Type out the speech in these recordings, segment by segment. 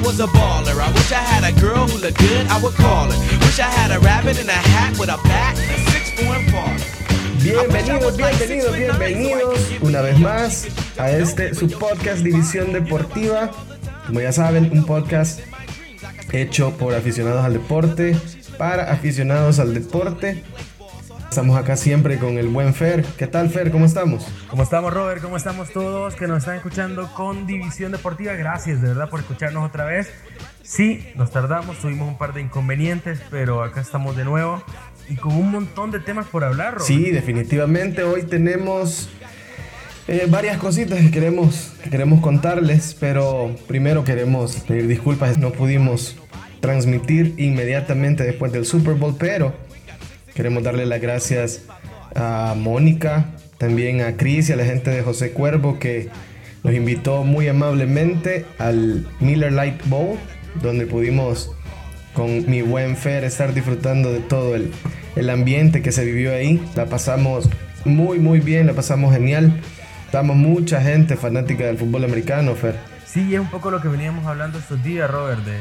I wish I was a baller. I wish I had a girl who looked good, I would call her. Wish I had a rabbit in a hat with a bat and a six form baller. Bienvenidos, bienvenidos, bienvenidos una vez más a este su podcast División Deportiva. Como ya saben, un podcast hecho por aficionados al deporte, para aficionados al deporte. Estamos acá siempre con el buen Fer. ¿Qué tal, Fer? ¿Cómo estamos? ¿Cómo estamos, Robert? ¿Cómo estamos todos que nos están escuchando con División Deportiva? Gracias, de verdad, por escucharnos otra vez. Sí, nos tardamos, tuvimos un par de inconvenientes, pero acá estamos de nuevo y con un montón de temas por hablar, Robert. Sí, definitivamente. Hoy tenemos eh, varias cositas que queremos, que queremos contarles, pero primero queremos pedir disculpas. No pudimos transmitir inmediatamente después del Super Bowl, pero Queremos darle las gracias a Mónica, también a Cris y a la gente de José Cuervo que nos invitó muy amablemente al Miller Light Bowl, donde pudimos con mi buen Fer estar disfrutando de todo el, el ambiente que se vivió ahí. La pasamos muy, muy bien, la pasamos genial. Estamos mucha gente fanática del fútbol americano, Fer. Sí, es un poco lo que veníamos hablando estos días, Robert, de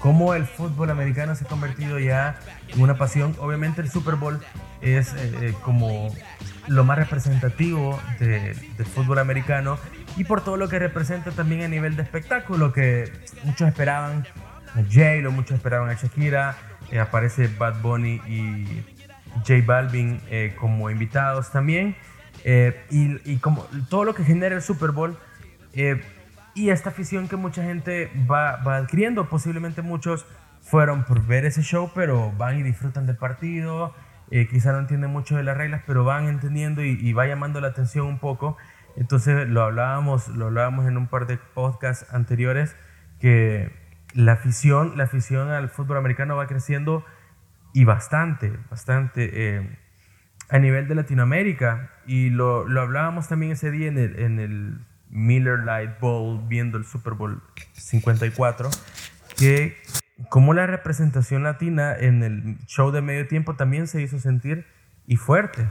cómo el fútbol americano se ha convertido ya en una pasión. Obviamente el Super Bowl es eh, eh, como lo más representativo del fútbol americano y por todo lo que representa también a nivel de espectáculo, que muchos esperaban a Jay, lo muchos esperaban a Shakira, eh, aparece Bad Bunny y J Balvin como invitados también, y, y, como todo lo que genera el Super Bowl y esta afición que mucha gente va, va adquiriendo. Posiblemente muchos fueron por ver ese show, pero van y disfrutan del partido. Eh, quizá no entienden mucho de las reglas, pero van entendiendo y, va llamando la atención un poco. Entonces lo hablábamos, lo hablábamos en un par de podcasts anteriores que la afición, la afición al fútbol americano va creciendo y bastante, bastante eh, a nivel de Latinoamérica. Y lo, lo hablábamos también ese día en el, en el Miller Light Bowl viendo el Super Bowl 54, que como la representación latina en el show de medio tiempo también se hizo sentir y fuerte.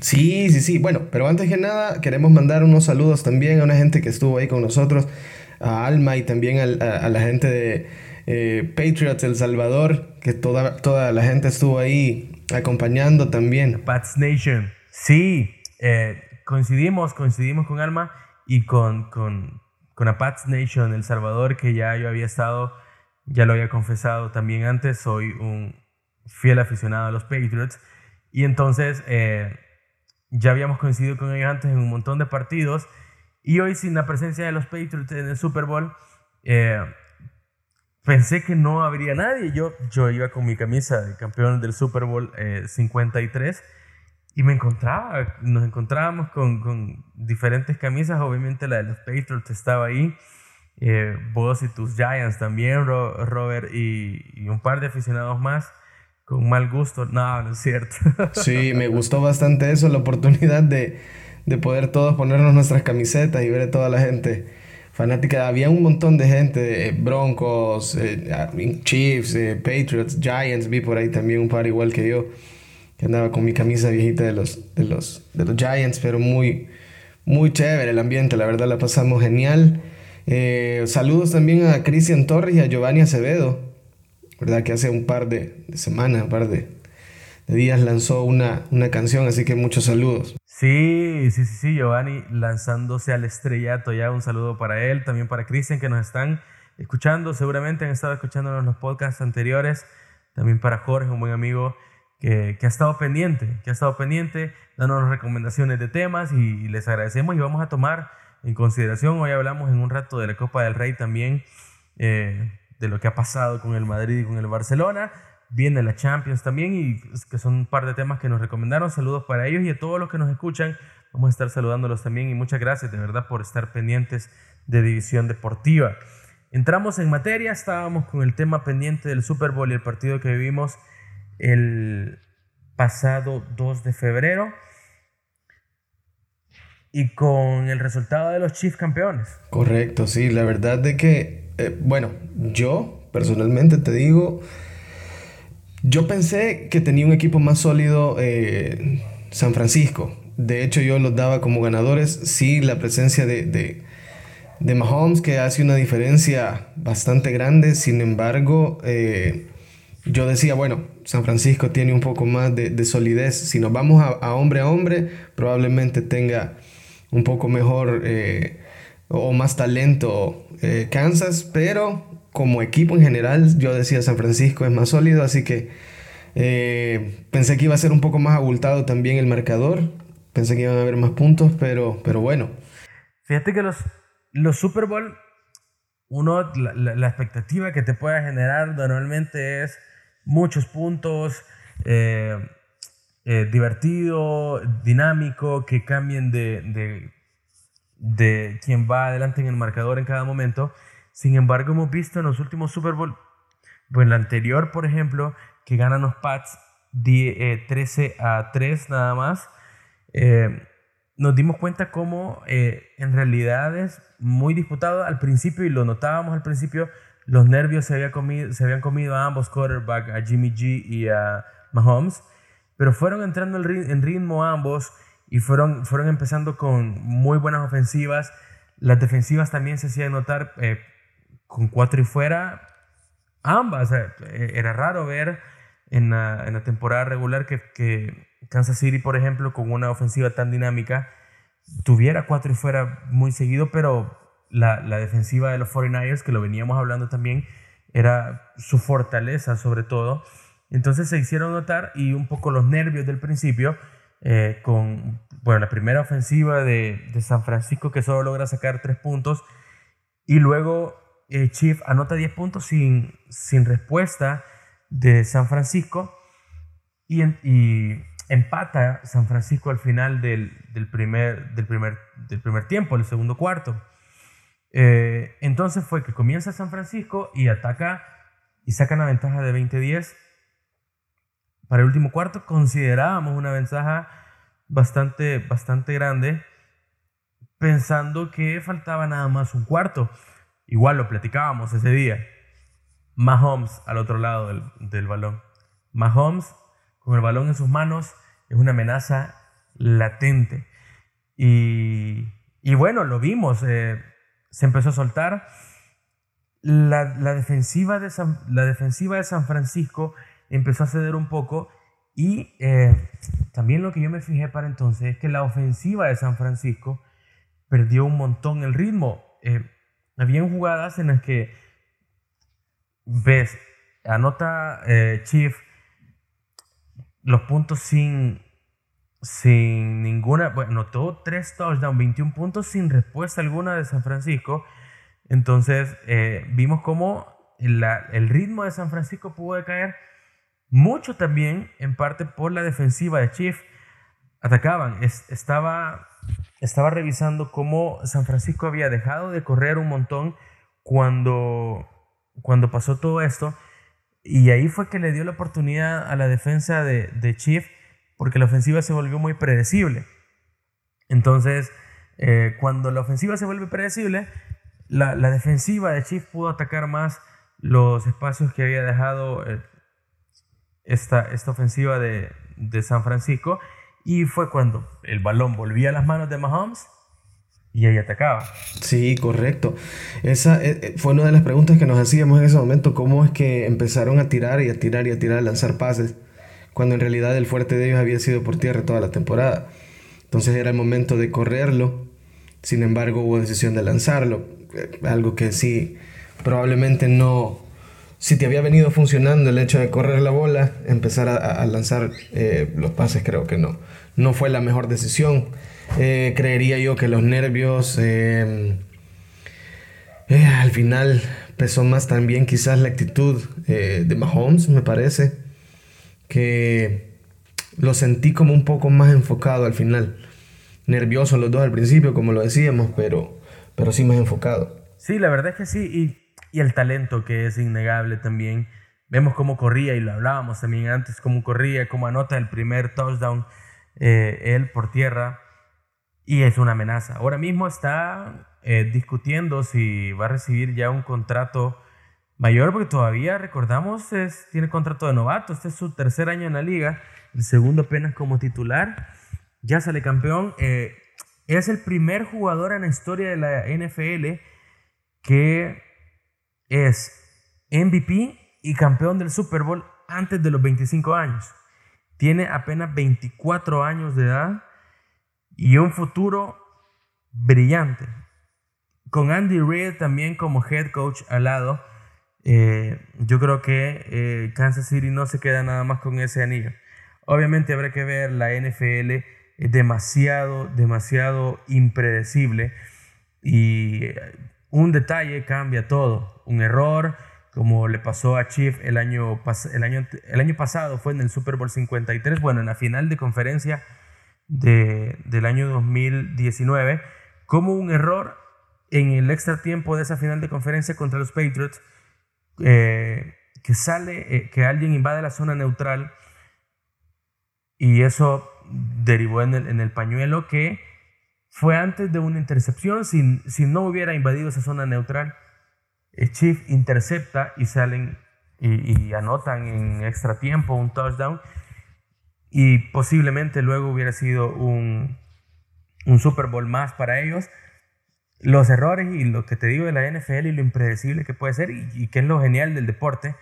Sí, sí, sí. Bueno, pero antes que nada queremos mandar unos saludos también a una gente que estuvo ahí con nosotros, a Alma y también a, la gente de eh, Patriots El Salvador, que toda, toda la gente estuvo ahí acompañando también. Pats Nation. Sí, eh, coincidimos, coincidimos con Alma y con, con, con Apats Nation, El Salvador, que ya yo había estado, ya lo había confesado también antes, soy un fiel aficionado a los Patriots. Y entonces eh, ya habíamos coincidido con ellos antes en un montón de partidos. Y hoy sin la presencia de los Patriots en el Super Bowl, eh, pensé que no habría nadie. Yo, yo iba con mi camisa de campeón del Super Bowl 53 eh, y me encontraba, nos encontrábamos con, con, diferentes camisas, obviamente la de los Patriots estaba ahí, eh, vos y tus Giants también, Robert, y, un par de aficionados más con mal gusto. No, no es cierto. Sí, me gustó bastante eso, la oportunidad de, de poder todos ponernos nuestras camisetas y ver a toda la gente fanática. Había un montón de gente, eh, Broncos, eh, Chiefs, Patriots, Giants, vi por ahí también un par igual que yo que andaba con mi camisa viejita de los, de los, de los Giants, pero muy, muy chévere el ambiente, la verdad la pasamos genial. Eh, saludos también a Cristian Torres y a Giovanni Acevedo, ¿verdad? Que hace un par de, semanas, un par de, días lanzó una, una canción, así que muchos saludos. Sí, sí, sí, sí, Giovanni lanzándose al estrellato, ya un saludo para él, también para Cristian que nos están escuchando, seguramente han estado escuchándonos los podcasts anteriores, también para Jorge, un buen amigo que, ha estado pendiente, que ha estado pendiente, dándonos recomendaciones de temas y, les agradecemos y vamos a tomar en consideración, hoy hablamos en un rato de la Copa del Rey también, eh, de lo que ha pasado con el Madrid y con el Barcelona, viene la Champions también y que son un par de temas que nos recomendaron, saludos para ellos y a todos los que nos escuchan, vamos a estar saludándolos también y muchas gracias de verdad por estar pendientes de División Deportiva. Entramos en materia, estábamos con el tema pendiente del Super Bowl y el partido que vivimos el pasado 2 de febrero y con el resultado de los Chiefs campeones. Correcto, sí, la verdad de que, eh, bueno, yo personalmente te digo, yo pensé que tenía un equipo más sólido eh, San Francisco. De hecho, yo los daba como ganadores. Sí, la presencia de, de Mahomes que hace una diferencia bastante grande. Sin embargo, eh, yo decía, bueno, San Francisco tiene un poco más de, solidez. Si nos vamos a, hombre a hombre, probablemente tenga un poco mejor eh, o más talento eh, Kansas, pero como equipo en general, yo decía San Francisco es más sólido, así que pensé que iba a ser un poco más abultado también el marcador. Pensé que iban a haber más puntos, pero, pero bueno. Fíjate que los los Super Bowl, uno, la, expectativa que te pueda generar normalmente es muchos puntos, eh, eh, divertido, dinámico, que cambien de, de, de quien va adelante en el marcador en cada momento. Sin embargo, hemos visto en los últimos Super Bowl, pues el anterior, por ejemplo, que ganan los Pats 13 eh, a 3 nada más nos dimos cuenta cómo eh, en realidad es muy disputado al principio y lo notábamos al principio, los nervios se, había comido, se habían comido a ambos quarterbacks, a Jimmy G y a Mahomes, pero fueron entrando en ritmo ambos y fueron, fueron empezando con muy buenas ofensivas. Las defensivas también se hacían notar eh, con cuatro y fuera, ambas. Eh, era raro ver en la, temporada regular que Kansas City, por ejemplo, con una ofensiva tan dinámica, tuviera cuatro y fuera muy seguido, pero la, defensiva de los 49ers, que lo veníamos hablando también, era su fortaleza sobre todo. Entonces se hicieron notar y un poco los nervios del principio eh, con bueno, la primera ofensiva de, San Francisco que solo logra sacar tres puntos y luego eh, Chief anota 10 puntos sin, sin respuesta de San Francisco y, y empata San Francisco al final del, primer, del, primer, del primer tiempo, el segundo cuarto. Eh, entonces fue que comienza San Francisco y ataca y saca una ventaja de 20-10. Para el último cuarto considerábamos una ventaja bastante, bastante grande, pensando que faltaba nada más un cuarto. Igual lo platicábamos ese día. Mahomes al otro lado del, del balón. Mahomes con el balón en sus manos es una amenaza latente. Y, y bueno, lo vimos, eh, se empezó a soltar. La, defensiva de San, la defensiva de San Francisco empezó a ceder un poco y eh, también lo que yo me fijé para entonces es que la ofensiva de San Francisco perdió un montón el ritmo. Eh, habían jugadas en las que ves, anota Chief los puntos sin, sin ninguna, bueno, notó tres touchdowns, 21 puntos sin respuesta alguna de San Francisco. Entonces eh, vimos cómo el ritmo de San Francisco pudo decaer mucho también en parte por la defensiva de Chief. Atacaban, estaba, estaba revisando cómo San Francisco había dejado de correr un montón cuando, cuando pasó todo esto y ahí fue que le dio la oportunidad a la defensa de, de Chief porque la ofensiva se volvió muy predecible. Entonces, eh, cuando la ofensiva se vuelve predecible, la, defensiva de Chief pudo atacar más los espacios que había dejado eh, esta, esta ofensiva de, de San Francisco. Y fue cuando el balón volvía a las manos de Mahomes y ahí atacaba. Sí, correcto. Esa eh, fue una de las preguntas que nos hacíamos en ese momento, cómo es que empezaron a tirar y a tirar y a tirar, a lanzar pases, cuando en realidad el fuerte de ellos había sido por tierra toda la temporada. Entonces era el momento de correrlo, sin embargo hubo decisión de lanzarlo, eh, algo que sí, probablemente no, si te había venido funcionando el hecho de correr la bola, empezar a, lanzar los pases creo que no, no fue la mejor decisión. Eh, creería yo que los nervios eh, eh, al final pesó más también quizás la actitud de Mahomes, me parece, que lo sentí como un poco más enfocado al final. Nervioso los dos al principio, como lo decíamos, pero, pero sí más enfocado. Sí, la verdad es que sí, y, el talento que es innegable también. Vemos cómo corría y lo hablábamos también antes, cómo corría, cómo anota el primer touchdown él por tierra y es una amenaza. Ahora mismo está eh, discutiendo si va a recibir ya un contrato mayor, porque todavía, recordamos, es, tiene contrato de novato. Este es su tercer año en la liga, el segundo apenas como titular. Ya sale campeón. Eh, es el primer jugador en la historia de la NFL que es MVP y campeón del Super Bowl antes de los 25 años. Tiene apenas 24 años de edad y un futuro brillante. Con Andy Reid también como head coach al lado, eh, yo creo que eh, Kansas City no se queda nada más con ese anillo. Obviamente habrá que ver la NFL es demasiado, demasiado impredecible y un detalle cambia todo. Un error, como le pasó a Chief el año, el año, el año pasado, fue en el Super Bowl 53, bueno, en la final de conferencia de, del año 2019, como un error en el extra tiempo de esa final de conferencia contra los Patriots, eh, que sale, eh, que alguien invade la zona neutral y eso derivó en el, en el pañuelo que fue antes de una intercepción, si, no hubiera invadido esa zona neutral, el Chief intercepta y salen y, anotan en extra tiempo un touchdown y posiblemente luego hubiera sido un, un Super Bowl más para ellos. Los errores y lo que te digo de la NFL y lo impredecible que puede ser y, y que es lo genial del deporte,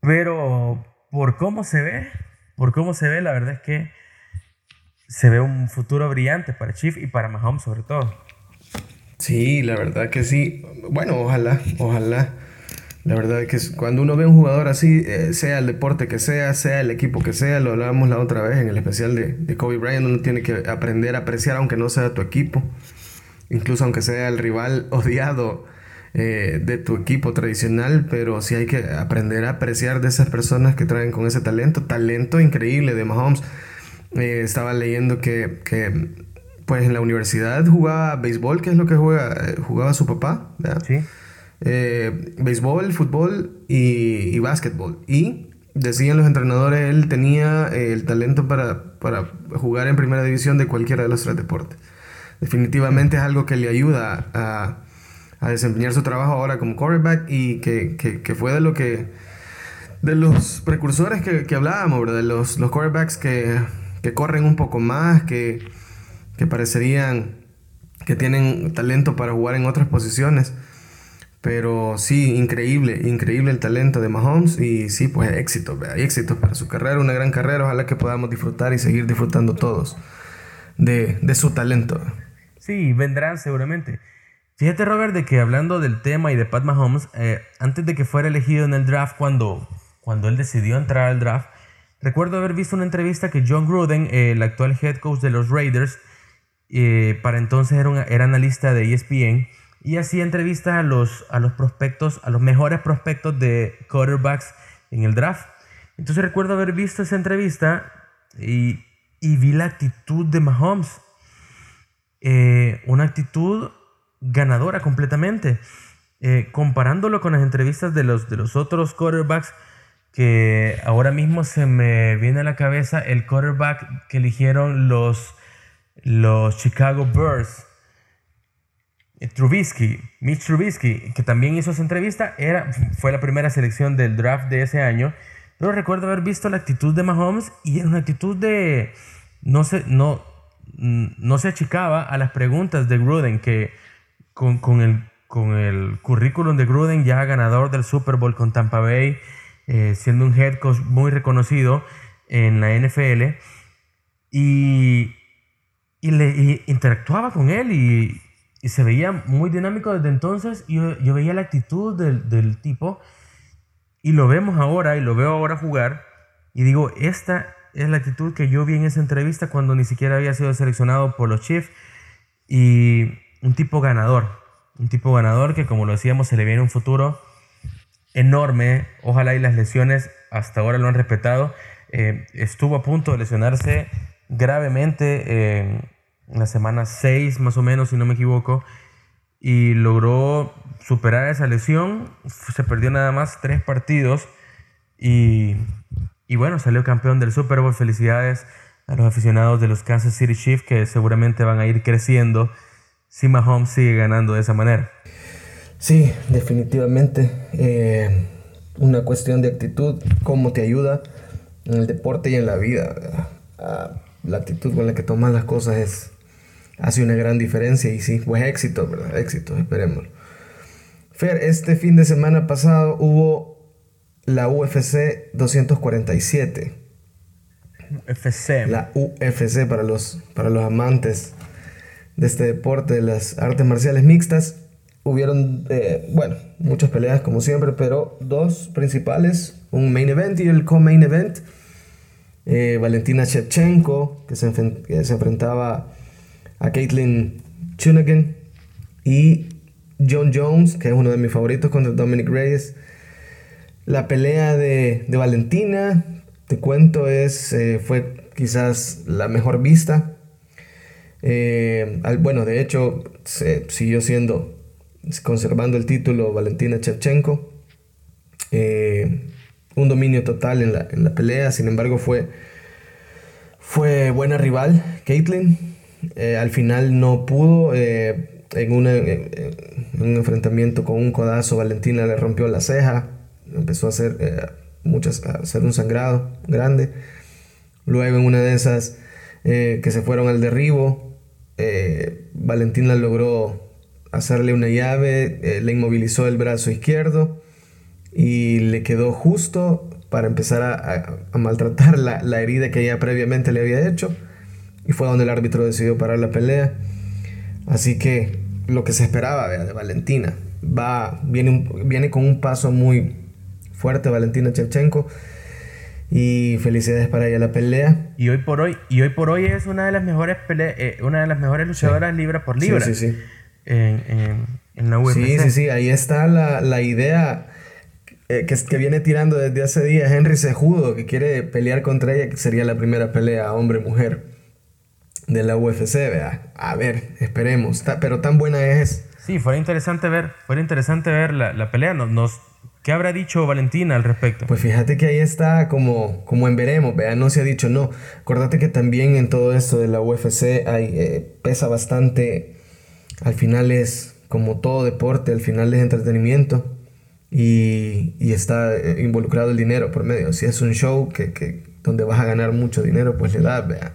pero por cómo se ve, por cómo se ve, la verdad es que se ve un futuro brillante para Chief y para Mahomes sobre todo. Sí, la verdad que sí. Bueno, ojalá, ojalá. La verdad que cuando uno ve un jugador así, eh, sea el deporte que sea, sea el equipo que sea, lo hablábamos la otra vez en el especial de, de Kobe Bryant, uno tiene que aprender a apreciar aunque no sea tu equipo, incluso aunque sea el rival odiado eh, de tu equipo tradicional, pero sí hay que aprender a apreciar de esas personas que traen con ese talento, talento increíble de Mahomes. Eh, estaba leyendo que, que, pues en la universidad jugaba béisbol, que es lo que juega, eh, jugaba su papá. Sí. Eh, béisbol, fútbol y, y básquetbol. Y decían los entrenadores, él tenía el talento para, para, jugar en primera división de cualquiera de los tres deportes. Definitivamente es algo que le ayuda a, a desempeñar su trabajo ahora como quarterback y que, que, fue de lo que de los precursores que, hablábamos. De los, los quarterbacks que que corren un poco más, que, que parecerían que tienen talento para jugar en otras posiciones. Pero sí, increíble, increíble el talento de Mahomes y sí, pues éxito, hay éxito para su carrera, una gran carrera, ojalá que podamos disfrutar y seguir disfrutando todos de, de su talento. Sí, vendrán seguramente. Fíjate Robert de que hablando del tema y de Pat Mahomes, eh, antes de que fuera elegido en el draft, cuando, cuando él decidió entrar al draft, Recuerdo haber visto una entrevista que John Gruden, el actual head coach de los Raiders, eh, para entonces era, era, analista de ESPN, y hacía entrevistas a los, a los prospectos, a los mejores prospectos de quarterbacks en el draft. Entonces recuerdo haber visto esa entrevista y, y vi la actitud de Mahomes. Eh, una actitud ganadora completamente. Eh, comparándolo con las entrevistas de los, de los otros quarterbacks, que ahora mismo se me viene a la cabeza el quarterback que eligieron los, los Chicago Bears. Eh, Trubisky, Mitch Trubisky, que también hizo esa entrevista, era, fue la primera selección del draft de ese año. Pero recuerdo haber visto la actitud de Mahomes y era una actitud de. No se, no, no se achicaba a las preguntas de Gruden, que con, con, el, con el currículum de Gruden, ya ganador del Super Bowl con Tampa Bay, eh, siendo un head coach muy reconocido en la NFL, y, y, le, interactuaba con él y, se veía muy dinámico desde entonces. Yo, yo veía la actitud del, del, tipo y lo vemos ahora y lo veo ahora jugar y digo, esta es la actitud que yo vi en esa entrevista cuando ni siquiera había sido seleccionado por los Chiefs y un tipo ganador, un tipo ganador que como lo decíamos se le viene un futuro enorme. Ojalá y las lesiones hasta ahora lo han respetado. Eh, estuvo a punto de lesionarse gravemente en la semana 6 más o menos, si no me equivoco, y logró superar esa lesión. Se perdió nada más tres partidos y, y bueno, salió campeón del Super Bowl. Felicidades a los aficionados de los Kansas City Chiefs que seguramente van a ir creciendo si Mahomes sigue ganando de esa manera. Sí, definitivamente. Eh, una cuestión de actitud, cómo te ayuda en el deporte y en la vida. Ah, la actitud con la que tomas las cosas es, hace una gran diferencia y sí, pues éxito, ¿verdad? Éxito, esperemos. Fer, este fin de semana pasado hubo la UFC 247. UFC. La UFC para los, para los amantes de este deporte, de las artes marciales mixtas. Hubieron, eh, bueno, muchas peleas como siempre, pero dos principales, un main event y el co-main event. Eh, Valentina Shevchenko, que se, que se enfrentaba a Caitlin Chunagan, y John Jones, que es uno de mis favoritos contra Dominic Reyes. La pelea de, de Valentina, te cuento, es, eh, fue quizás la mejor vista. Eh, bueno, de hecho, se siguió siendo, conservando el título Valentina Shevchenko. Eh, un dominio total en la, en la, pelea, sin embargo fue, fue buena rival, Caitlyn. al final no pudo, en, un enfrentamiento con un codazo, Valentina le rompió la ceja, empezó a hacer, eh, muchas, a hacer un sangrado grande. Luego en una de esas eh, que se fueron al derribo, eh, Valentina logró hacerle una llave, le inmovilizó el brazo izquierdo y le quedó justo para empezar a, maltratar la, la herida que ella previamente le había hecho. Y fue donde el árbitro decidió parar la pelea. Así que lo que se esperaba de Valentina. Va, viene, viene con un paso muy fuerte Valentina Shevchenko. Y felicidades para ella la pelea. Y hoy por hoy, y hoy por hoy es una de las mejores eh, una de las mejores luchadoras libra por libra. Sí, sí, sí. En, en, la UFC. Sí, sí, sí. Ahí está la, la idea eh, que, que, viene tirando desde hace días Henry Sejudo, que quiere pelear contra ella, que sería la primera pelea hombre-mujer de la UFC. A ver, esperemos. pero tan buena es. Sí, fuera interesante ver, fuera interesante ver la, la pelea. Nos, nos, ¿Qué habrá dicho Valentina al respecto? Pues fíjate que ahí está como, como en veremos, vea, no se ha dicho no. Acordate que también en todo esto de la UFC hay, eh, pesa bastante, al final es como todo deporte, al final es entretenimiento y, y está eh, involucrado el dinero por medio. Si es un show que, que, donde vas a ganar mucho dinero, pues le das, vea.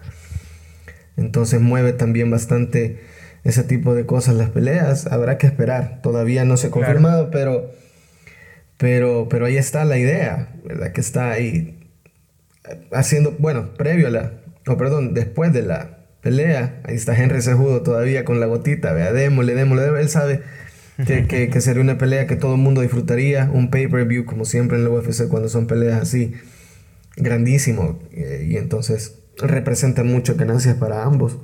Entonces mueve también bastante ese tipo de cosas las peleas. Habrá que esperar. Todavía no se ha confirmado, pero, pero, pero ahí está la idea, ¿verdad? Que está ahí haciendo, bueno, previo a la, o perdón, después de la pelea, ahí está Henry Sejudo todavía con la gotita, vea, démosle, démosle, él sabe que, que, sería una pelea que todo el mundo disfrutaría, un pay-per-view como siempre en la UFC cuando son peleas así, grandísimo, eh, y entonces representa muchas ganancias para ambos.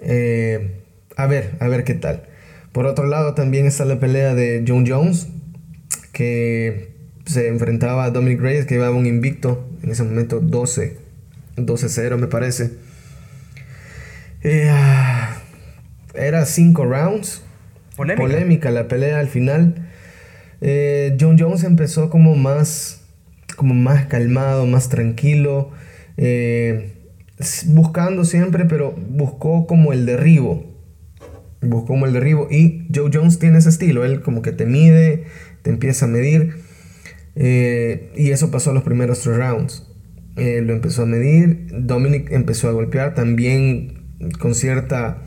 Eh, a ver, a ver qué tal. Por otro lado, también está la pelea de John Jones, que se enfrentaba a Dominic Reyes, que llevaba un invicto, en ese momento 12, 12-0 me parece. Eh, era 5 rounds. Polémica. la pelea al final. Eh, John Jones empezó como más, como más calmado, más tranquilo. Eh, buscando siempre, pero buscó como el derribo. Buscó como el derribo. Y Joe Jones tiene ese estilo. Él como que te mide, te empieza a medir. Eh, y eso pasó los primeros tres rounds. Eh, lo empezó a medir. Dominic empezó a golpear también con cierta.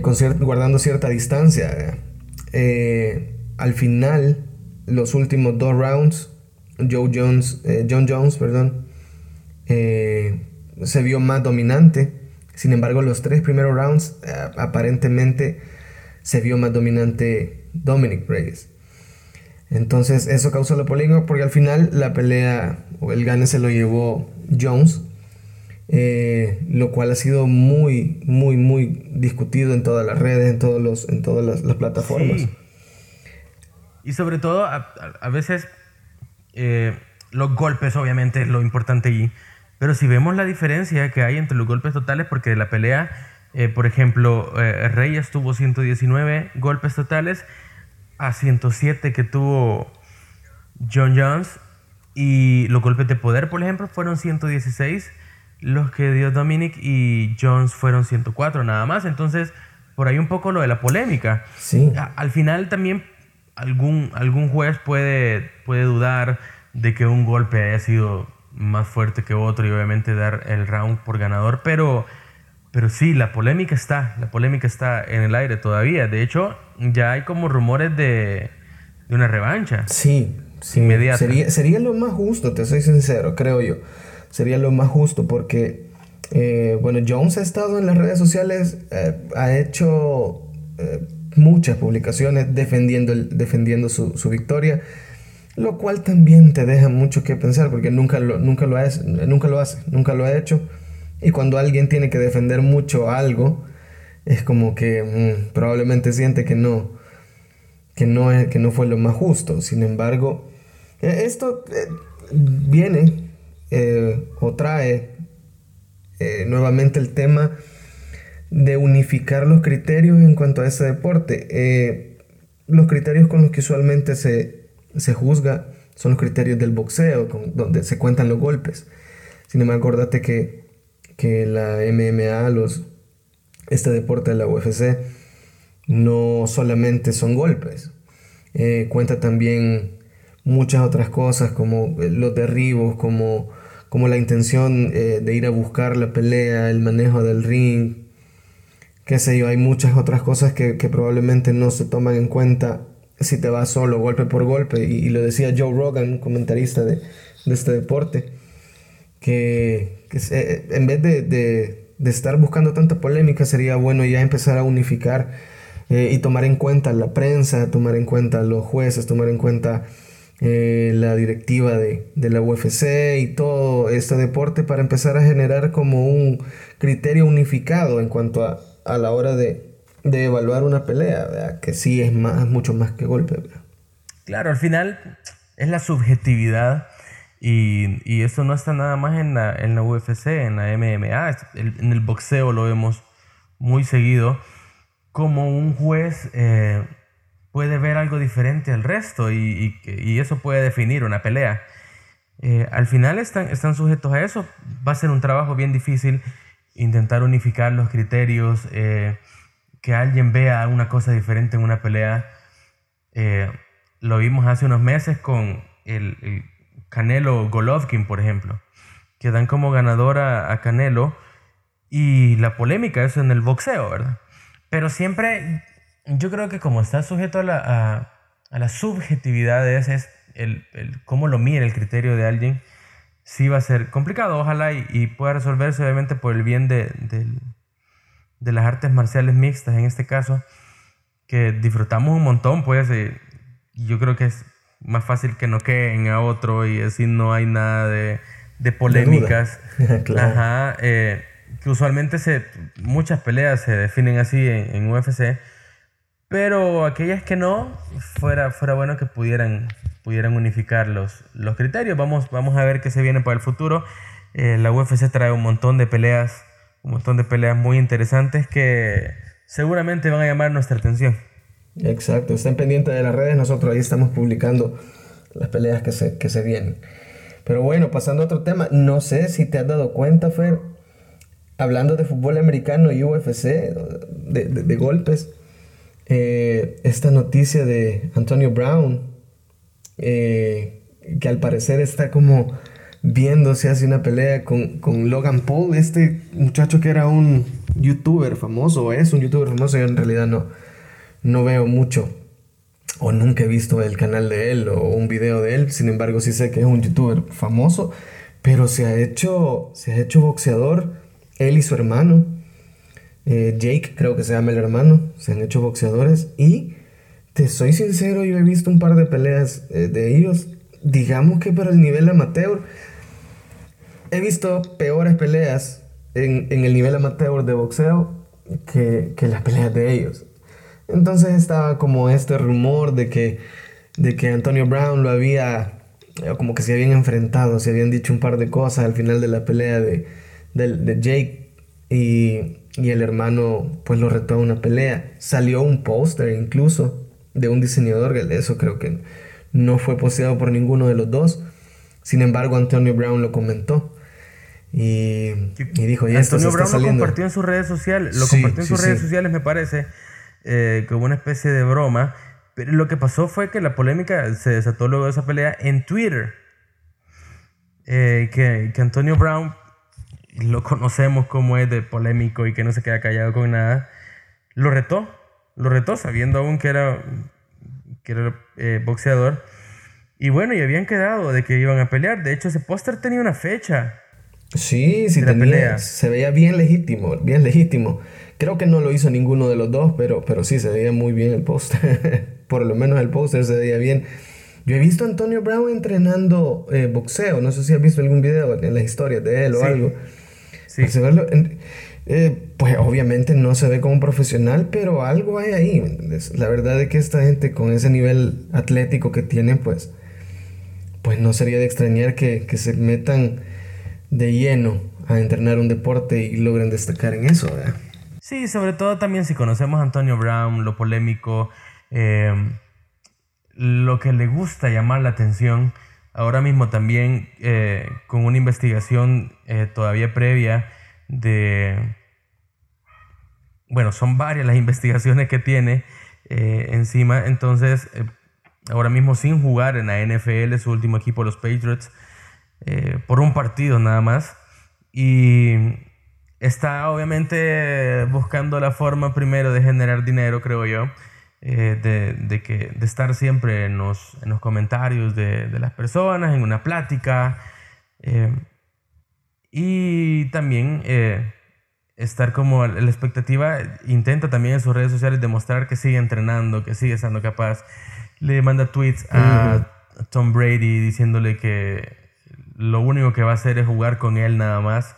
con guardando cierta distancia. al final, los últimos dos rounds, Joe Jones, John Jones, perdón, eh, se vio más dominante. Sin embargo, los tres primeros rounds eh, aparentemente se vio más dominante Dominic Reyes. Entonces eso causó la polémica porque al final la pelea o el gane se lo llevó Jones, eh, lo cual ha sido muy, muy, muy discutido en todas las redes, en, todos los, en todas las, plataformas. Y sobre todo, a, veces los golpes obviamente es lo importante y pero si vemos la diferencia que hay entre los golpes totales, porque de la pelea, eh, por ejemplo, eh, Reyes tuvo 119 golpes totales a 107 que tuvo John Jones. Y los golpes de poder, por ejemplo, fueron 116. Los que dio Dominic y Jones fueron 104 nada más. Entonces, por ahí un poco lo de la polémica. Sí. al final también algún, algún juez puede, puede dudar de que un golpe haya sido más fuerte que otro y obviamente dar el round por ganador, pero pero sí, la polémica está, la polémica está en el aire todavía. De hecho, ya hay como rumores de, de una revancha. Sí, sí. Inmediata. Sería, sería lo más justo, te soy sincero, creo yo. Sería lo más justo porque, eh, bueno, Jones ha estado en las redes sociales, eh, ha hecho eh, muchas publicaciones defendiendo, el, defendiendo su, su, victoria, lo cual también te deja mucho que pensar porque nunca lo, nunca lo, nunca lo hace, nunca lo ha hecho. Y cuando alguien tiene que defender mucho algo, es como que mm, probablemente siente que no, que no, que no fue lo más justo. Sin embargo, e, esto eh, viene eh, o trae eh, nuevamente el tema de unificar los criterios en cuanto a ese deporte. los criterios con los que usualmente se, se juzga son los criterios del boxeo, donde se cuentan los golpes. Sin embargo, acordate que que la MMA, los, este deporte de la UFC, no solamente son golpes. Eh, cuenta también muchas otras cosas como eh, los derribos, como, como la intención eh, de ir a buscar la pelea, el manejo del ring, qué sé yo, hay muchas otras cosas que, probablemente no se toman en cuenta si te vas solo, golpe por golpe. Y, lo decía Joe Rogan, comentarista de, de este deporte, que, que en vez de, de, estar buscando tanta polémica, sería bueno ya empezar a unificar eh, y tomar en cuenta la prensa, tomar en cuenta los jueces, tomar en cuenta eh, la directiva de, de, la UFC y todo este deporte para empezar a generar como un criterio unificado en cuanto a, a la hora de, de evaluar una pelea, que sí es más, mucho más que golpe. Claro, al final es la subjetividad y, y esto no está nada más en la, en la UFC, en la MMA, en el boxeo lo vemos muy seguido, como un juez eh, puede ver algo diferente al resto y, y, eso puede definir una pelea. Eh, al final están, están sujetos a eso. Va a ser un trabajo bien difícil intentar unificar los criterios, eh, que alguien vea una cosa diferente en una pelea. lo vimos hace unos meses con el Canelo Golovkin, por ejemplo, que dan como ganadora a Canelo y la polémica es en el boxeo, ¿verdad? Pero siempre, yo creo que como está sujeto a la, a, la subjetividad de ese, es el, cómo lo mira el criterio de alguien, sí va a ser complicado, ojalá y, pueda resolverse obviamente por el bien de, las artes marciales mixtas en este caso, que disfrutamos un montón, pues, yo creo que es más fácil que no queden a otro y así no hay nada de, de polémicas. Ajá, eh, que usualmente se, muchas peleas se definen así en, UFC, pero aquellas que no, fuera, fuera bueno que pudieran, pudieran unificar los, los criterios. Vamos, vamos a ver qué se viene para el futuro. Eh, la UFC trae un montón de peleas, un montón de peleas muy interesantes que seguramente van a llamar nuestra atención. Exacto, estén pendientes de las redes, nosotros ahí estamos publicando las peleas que se, que se vienen. Pero bueno, pasando a otro tema, no sé si te has dado cuenta, Fer, hablando de fútbol americano y UFC, de, de, golpes, eh, esta noticia de Antonio Brown, eh, que al parecer está como viéndose hace una pelea con, con, Logan Paul, este muchacho que era un youtuber famoso, es un youtuber famoso, yo en realidad no no veo mucho o nunca he visto el canal de él o un video de él. Sin embargo, sí sé que es un youtuber famoso, pero se ha hecho, se ha hecho boxeador, él y su hermano. Eh, Jake, creo que se llama el hermano, se han hecho boxeadores y te soy sincero, yo he visto un par de peleas eh, de ellos. Digamos que para el nivel amateur, he visto peores peleas en, el nivel amateur de boxeo que, que las peleas de ellos. Entonces estaba como este rumor de que, de que Antonio Brown lo había, eh, como que se habían enfrentado, se habían dicho un par de cosas al final de la pelea de, de, Jake y, y, el hermano pues lo retó a una pelea. Salió un póster incluso de un diseñador, eso creo que no fue posteado por ninguno de los dos. Sin embargo, Antonio Brown lo comentó. Y, y dijo, y Antonio Brown lo compartió en sus redes sociales, lo compartió en sus redes sociales, me parece eh, como una especie de broma. Pero lo que pasó fue que la polémica se desató luego de esa pelea en Twitter. Eh, que, que, Antonio Brown lo conocemos como es de polémico y que no se queda callado con nada, lo retó, lo retó sabiendo aún que era, que era eh, boxeador. Y bueno, y habían quedado de que iban a pelear. De hecho, ese póster tenía una fecha. Sí, sí, tenía, se veía bien legítimo, bien legítimo. Creo que no lo hizo ninguno de los dos, pero, pero sí se veía muy bien el póster. Por lo menos el póster se veía bien. Yo he visto a Antonio Brown entrenando eh, boxeo. No sé si has visto algún video en las historias de él o algo. Sí. Eh, pues obviamente no se ve como profesional, pero algo hay ahí. La verdad es que esta gente con ese nivel atlético que tienen, pues, pues no sería de extrañar que, que se metan de lleno a entrenar un deporte y logren destacar en eso. ¿verdad? Sí, sobre todo también si conocemos a Antonio Brown, lo polémico, eh, lo que le gusta llamar la atención. Ahora mismo también eh, con una investigación eh, todavía previa de... Bueno, son varias las investigaciones que tiene encima. Entonces, ahora mismo sin jugar en la NFL, su último equipo, los Patriots, por un partido nada más. Y está obviamente buscando la forma primero de generar dinero, creo yo, eh, de, que, de estar siempre en los, en los comentarios de, de, las personas, en una plática. Eh, y también eh, estar como la expectativa, intenta también en sus redes sociales demostrar que sigue entrenando, que sigue siendo capaz. Le manda tweets a Tom Brady diciéndole que lo único que va a hacer es jugar con él nada más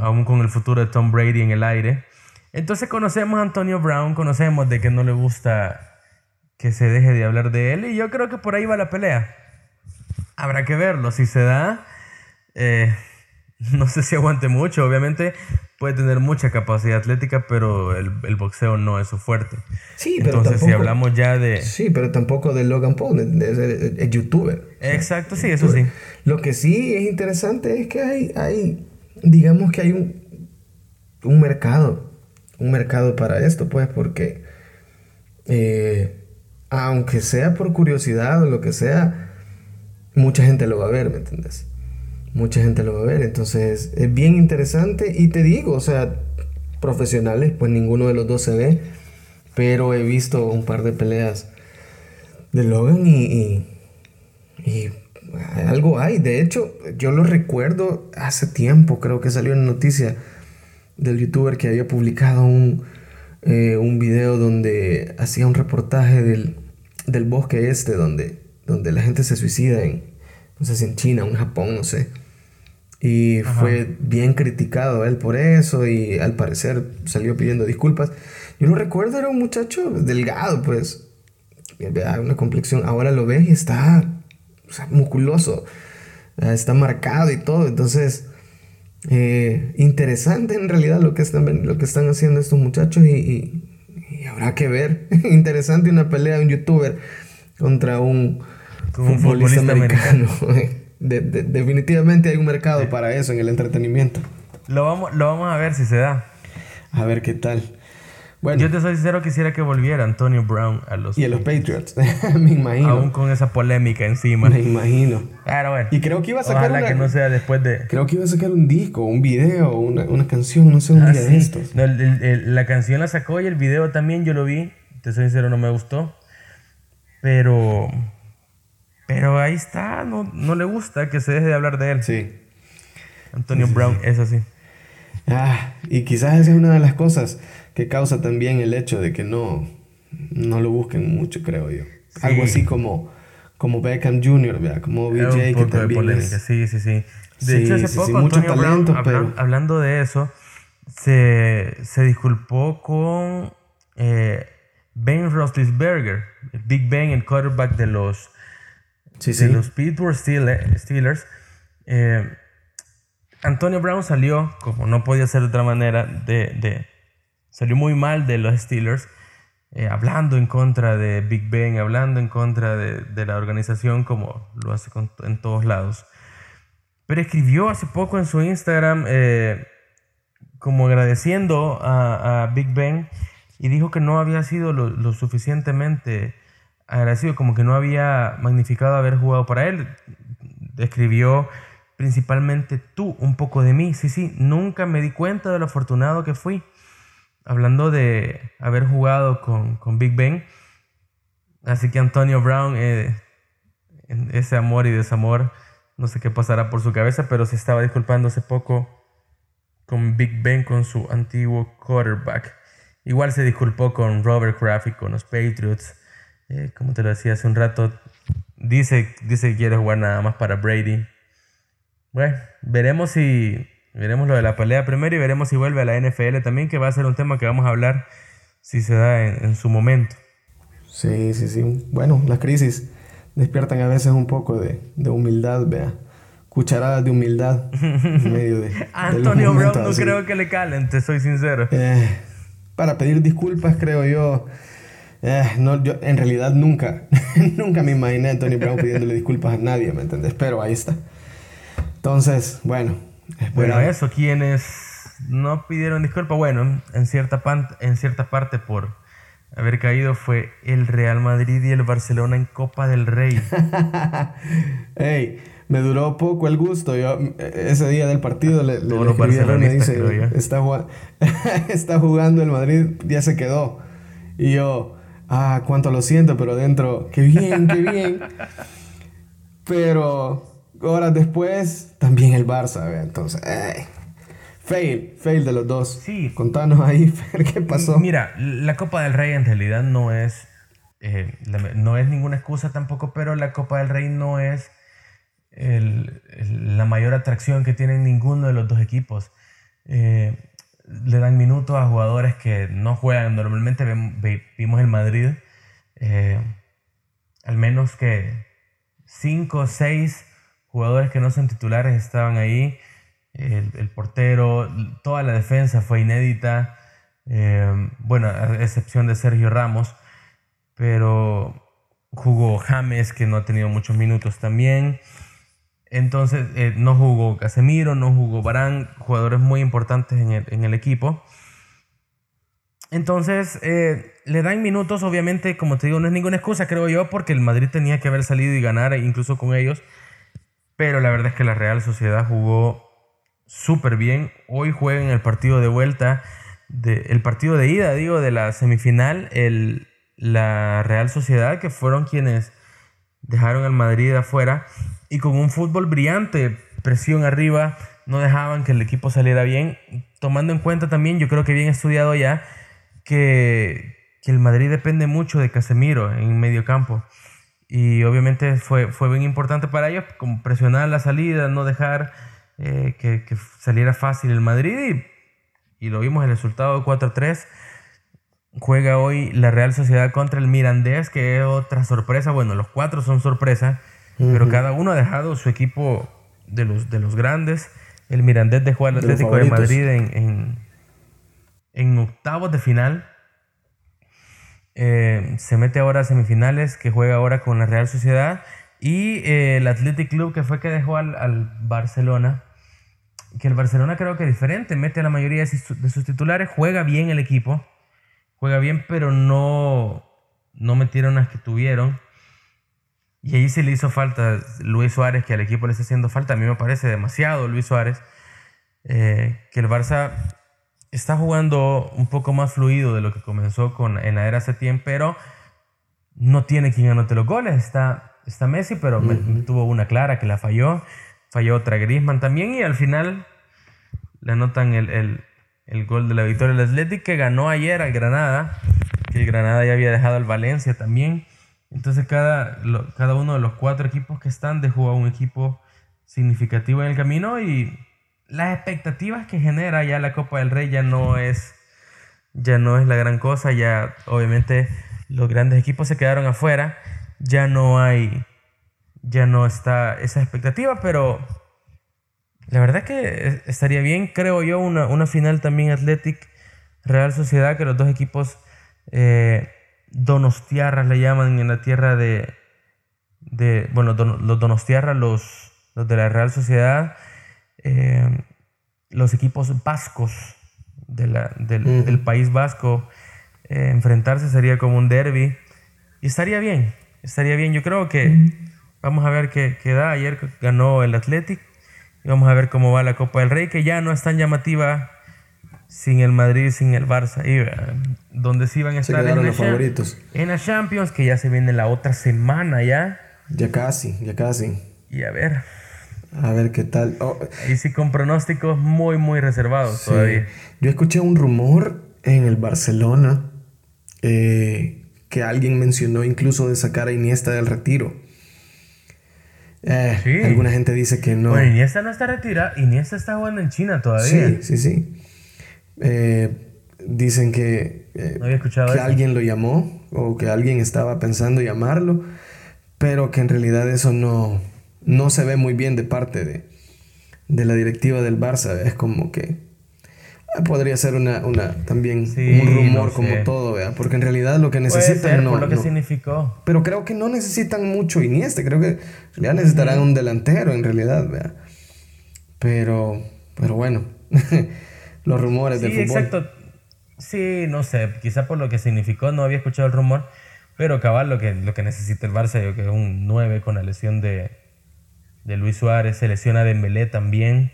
aún con el futuro de Tom Brady en el aire. Entonces conocemos a Antonio Brown, conocemos de que no le gusta que se deje de hablar de él y yo creo que por ahí va la pelea. Habrá que verlo, si se da, eh, no sé si aguante mucho, obviamente puede tener mucha capacidad atlética, pero el, boxeo no es su fuerte. Sí, pero Entonces, si hablamos ya de... Sí, pero tampoco de Logan Paul, es, youtuber. Exacto, sí, eso sí. Lo que sí es interesante es que hay, hay digamos que hay un, un mercado, un mercado para esto, pues, porque eh, aunque sea por curiosidad o lo que sea, mucha gente lo va a ver, ¿me entiendes? Mucha gente lo va a ver, entonces es bien interesante y te digo, o sea, profesionales, pues ninguno de los dos se ve, pero he visto un par de peleas de Logan y, y algo hay. De hecho, yo lo recuerdo hace tiempo, creo que salió en noticia del youtuber que había publicado un, eh, un video donde hacía un reportaje del, del, bosque este, donde, donde la gente se suicida en, no sé si en China, en Japón, no sé. Y fue bien criticado él por eso y al parecer salió pidiendo disculpas. Yo lo recuerdo, era un muchacho delgado, pues, una complexión. Ahora lo ves y está o sea, musculoso, está marcado y todo. Entonces, eh, interesante en realidad lo que, están, lo que están haciendo estos muchachos y, habrá que ver. interesante una pelea de un youtuber contra un, futbolista, americano. definitivamente hay un mercado para eso en el entretenimiento. Lo vamos, lo vamos a ver si se da. A ver qué tal. Bueno, yo te soy sincero, quisiera que volviera Antonio Brown a los Y a los Patriots, me imagino. Aún con esa polémica encima. Me imagino. Claro, bueno. Y creo que iba a sacar Ojalá que no sea después de... Creo que iba a sacar un disco, un video, una, una canción, no sé, un ah, día de estos. No, la canción la sacó y el video también yo lo vi. Te soy sincero, no me gustó. Pero... Pero ahí está, no, no le gusta que se deje de hablar de él. Sí. Antonio Brown es así. Ah, y quizás esa es una de las cosas que causa también el hecho de que no, no lo busquen mucho, creo yo. Algo así como, como Beckham Jr., ¿verdad? como BJ, que también Sí, sí, sí. De hecho, hace poco Antonio Brown, hablando de eso, se, se disculpó con eh, Ben Roethlisberger, Big Ben, el quarterback de los, de los Pittsburgh Steelers. Eh, Antonio Brown salió, como no podía ser de otra manera, de salió muy mal de los Steelers, eh, hablando en contra de Big Ben, hablando en contra de, la organización como lo hace en todos lados. Pero escribió hace poco en su Instagram eh, como agradeciendo a, Big Ben y dijo que no había sido lo, suficientemente agradecido, como que no había magnificado haber jugado para él. Escribió principalmente tú, un poco de mí. Sí, sí, nunca me di cuenta de lo afortunado que fui. Hablando de haber jugado con, con Big Ben. Así que Antonio Brown, eh, ese amor y desamor, no sé qué pasará por su cabeza, pero se estaba disculpando hace poco con Big Ben, con su antiguo quarterback. Igual se disculpó con Robert Kraft y con los Patriots. Eh, como te lo decía hace un rato, dice, dice que quiere jugar nada más para Brady. Bueno, veremos si veremos lo de la pelea primero y veremos si vuelve a la NFL también, que va a ser un tema que vamos a hablar si se da en, su momento. Sí, sí, sí. Bueno, las crisis despiertan a veces un poco de, humildad, vea. Cucharadas de humildad en medio de. Antonio Brown no creo que le calen, te soy sincero. Eh, para pedir disculpas, creo yo. Eh, no, yo en realidad nunca, nunca me imaginé a Antonio Brown pidiéndole disculpas a nadie, ¿me entiendes? Pero ahí está. Entonces, bueno. Bueno, eso, quienes no pidieron disculpas, bueno, en cierta, en cierta parte por haber caído fue el Real Madrid y el Barcelona en Copa del Rey. Ey, me duró poco el gusto. Yo ese día del partido le, le, le dice, está, está jugando el Madrid, ya se quedó. Y yo, ah, cuánto lo siento, pero dentro, qué bien, qué bien. pero horas después, también el Barça, entonces, fail, fail de los dos. Sí. Contanos ahí, qué pasó. Mira, la Copa del Rey en realidad no es, eh, no es ninguna excusa tampoco, pero la Copa del Rey no es la mayor atracción que tienen ninguno de los dos equipos. Eh, le dan minutos a jugadores que no juegan. Normalmente vimos el Madrid, eh, al menos que 5 o 6 jugadores que no son titulares estaban ahí. El, portero, toda la defensa fue inédita. Eh, bueno, a excepción de Sergio Ramos. Pero jugó James, que no ha tenido muchos minutos también. Entonces, eh, no jugó Casemiro, no jugó Barán, jugadores muy importantes en el, equipo. Entonces, eh, le dan minutos, obviamente, como te digo, no es ninguna excusa, creo yo, porque el Madrid tenía que haber salido y ganar, incluso con ellos. Pero la verdad es que la Real Sociedad jugó súper bien. Hoy juegan el partido de vuelta, el partido de ida, digo, de la semifinal, el, la Real Sociedad, que fueron quienes dejaron al Madrid afuera y con un fútbol brillante, presión arriba, no dejaban que el equipo saliera bien, tomando en cuenta también, yo creo que bien estudiado ya, que, el Madrid depende mucho de Casemiro en medio campo. Y obviamente fue, fue bien importante para ellos como presionar la salida, no dejar eh, que, saliera fácil el Madrid. Y, y lo vimos el resultado de 4-3 juega hoy la Real Sociedad contra el Mirandés, que es otra sorpresa. Bueno, los cuatro son sorpresa, pero cada uno ha dejado su equipo de los, de los grandes. El Mirandés dejó al Atlético de, Madrid en, en, octavos de final. Eh, se mete ahora a semifinales, que juega ahora con la Real Sociedad. Y eh, el Athletic Club, que fue que dejó al, Barcelona. Que el Barcelona creo que es diferente, mete a la mayoría de sus titulares, juega bien el equipo juega bien, pero no, no metieron las que tuvieron. Y ahí sí le hizo falta Luis Suárez, que al equipo le está haciendo falta. A mí me parece demasiado Luis Suárez. Eh, que el Barça está jugando un poco más fluido de lo que comenzó con, en la era Setién, pero no tiene quien anote los goles. Está, está Messi, pero tuvo una clara que la falló. Falló otra Griezmann también y al final le anotan el, el, el gol de la victoria del Athletic que ganó ayer al Granada, que el Granada ya había dejado al Valencia también. Entonces cada, cada uno de los cuatro equipos que están dejó a un equipo significativo en el camino y las expectativas que genera ya la Copa del Rey ya no es, ya no es la gran cosa, ya obviamente los grandes equipos se quedaron afuera, ya no hay, ya no está esa expectativa, pero la verdad que estaría bien, creo yo, una, una final también Athletic Real Sociedad, que los dos equipos eh, donostiarras le llaman en la tierra de, de bueno, los donostiarras, los, los de la Real Sociedad, eh, los equipos vascos de la, del, del, país vasco, eh, enfrentarse sería como un derby. Y estaría bien, estaría bien. Yo creo que vamos a ver qué, qué da. Ayer ganó el Athletic Y vamos a ver cómo va la Copa del Rey, que ya no es tan llamativa sin el Madrid, sin el Barça. Y eh, donde sí van a estar en, los favoritos. en la Champions, que ya se viene la otra semana ya. Ya casi, ya casi. Y a ver. A ver qué tal. Oh, Ahí sí con pronósticos muy, muy reservados sí. todavía. Yo escuché un rumor en el Barcelona eh, que alguien mencionó incluso de sacar a Iniesta del retiro. Eh, Sí. Alguna gente dice que no. Bueno, Iniesta no está retirado. Iniesta está jugando en China todavía. Sí, sí, sí. Eh, dicen que, No había escuchado que eso. alguien lo llamó o que alguien estaba pensando llamarlo, pero que en realidad eso no, no se ve muy bien de parte de, de la directiva del Barça. Es como que ah, podría ser una, una también Sí, un rumor no como todo, ¿vea? porque en realidad lo que Puede necesitan ser no, por lo que no- significó. pero creo que no necesitan mucho Iniesta, creo que ya necesitarán un delantero en realidad, ¿vea? Pero, pero bueno, los rumores Sí, del fútbol. exacto. Sí, no sé, quizá por lo que significó, no había escuchado el rumor, pero cabal lo que, lo que necesita el Barça, yo que es un 9 con la lesión de, de Luis Suárez, se lesiona Dembélé también,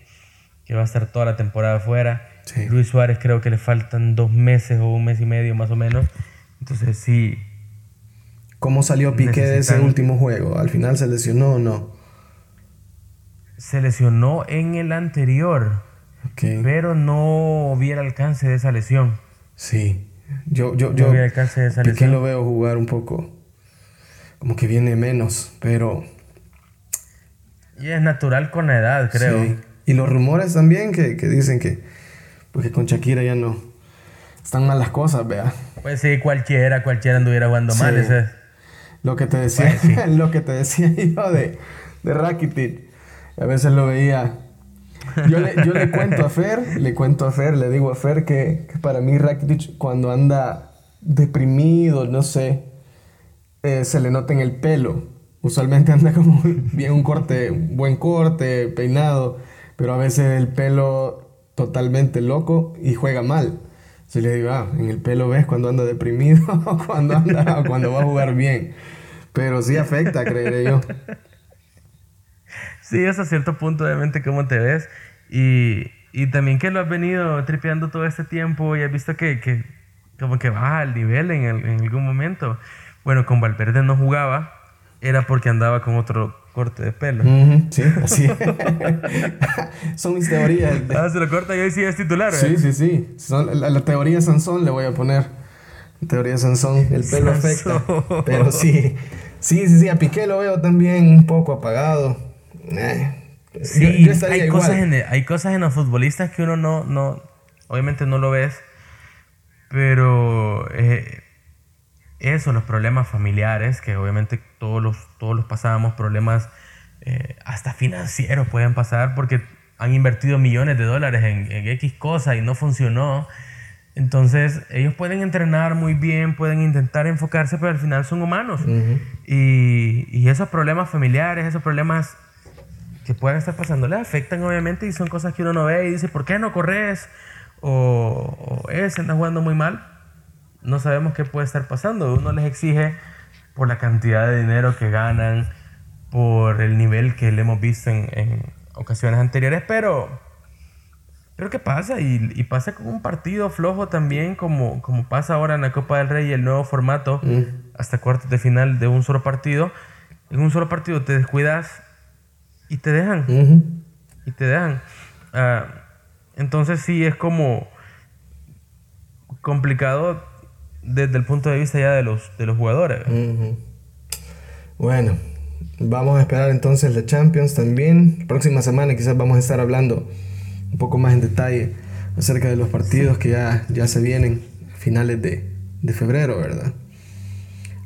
que va a estar toda la temporada fuera. Sí. Luis Suárez creo que le faltan dos meses o un mes y medio más o menos. Entonces sí, ¿Cómo salió Piqué de ese último juego? ¿Al final se lesionó o no? se lesionó en el anterior, pero no vi el alcance de esa lesión. Sí. Yo, yo, No yo de esa Piqué lo veo jugar un poco como que viene menos, pero Y es natural con la edad, creo. sí. Y los rumores también que, que dicen que porque con Shakira ya no están mal las cosas, vea. Pues sí, cualquiera, cualquiera anduviera jugando mal. Ese, Lo que te decía, Pues lo que te decía yo de, de Rakitic. A veces lo veía. Yo le, yo le cuento a Fer, le cuento a Fer, le digo a Fer que, que para mí Rakitic cuando anda deprimido, no sé, eh, se le nota en el pelo. Usualmente anda como bien un corte, buen corte, peinado, pero a veces el pelo totalmente loco y juega mal. Si le digo, ah, en el pelo ves cuando anda deprimido o cuando, cuando va a jugar bien. Pero sí afecta, creeré yo. sí, hasta cierto punto, obviamente, cómo te ves. Y, y también que lo has venido tripeando todo este tiempo y has visto que, que como que baja el nivel en, en algún momento. Bueno, con Valverde no jugaba, era porque andaba con otro corte de pelo. Ujú, sí, así. Son mis teorías. Ah, se lo corta y hoy sí es titular. ¿eh? Sí, sí, sí. Son, la, la teoría Sansón le voy a poner. Teoría Sansón, el pelo afecta. Sansón. Pero sí, sí, sí, sí. A Piqué lo veo también un poco apagado. Eh, Sí, yo- yo estaría hay, igual. cosas en, hay cosas en los futbolistas que uno no, no obviamente no lo ves, pero eh, eso, los problemas familiares, que obviamente todos los, todos los pasábamos, problemas eh, hasta financieros pueden pasar porque han invertido millones de dólares en, en X cosa y no funcionó. Entonces, ellos pueden entrenar muy bien, pueden intentar enfocarse, pero al final son humanos. y, y esos problemas familiares, esos problemas que puedan estar pasando les afectan obviamente y son cosas que uno no ve y dice, ¿por qué no corres? O, o eh, se anda jugando muy mal. No sabemos qué puede estar pasando. Uno les exige por la cantidad de dinero que ganan, por el nivel que le hemos visto en, en ocasiones anteriores, pero creo que pasa y, y pasa con un partido flojo también, como, como pasa ahora en la Copa del Rey, el nuevo formato, hasta cuartos de final de un solo partido. En un solo partido te descuidas y te dejan y te dejan. Ah, entonces sí es como complicado desde el punto de vista ya de los, de los jugadores. Ujú. Bueno, vamos a esperar entonces la Champions también. Próxima semana quizás vamos a estar hablando un poco más en detalle acerca de los partidos que ya, ya se vienen finales de, de febrero, ¿verdad?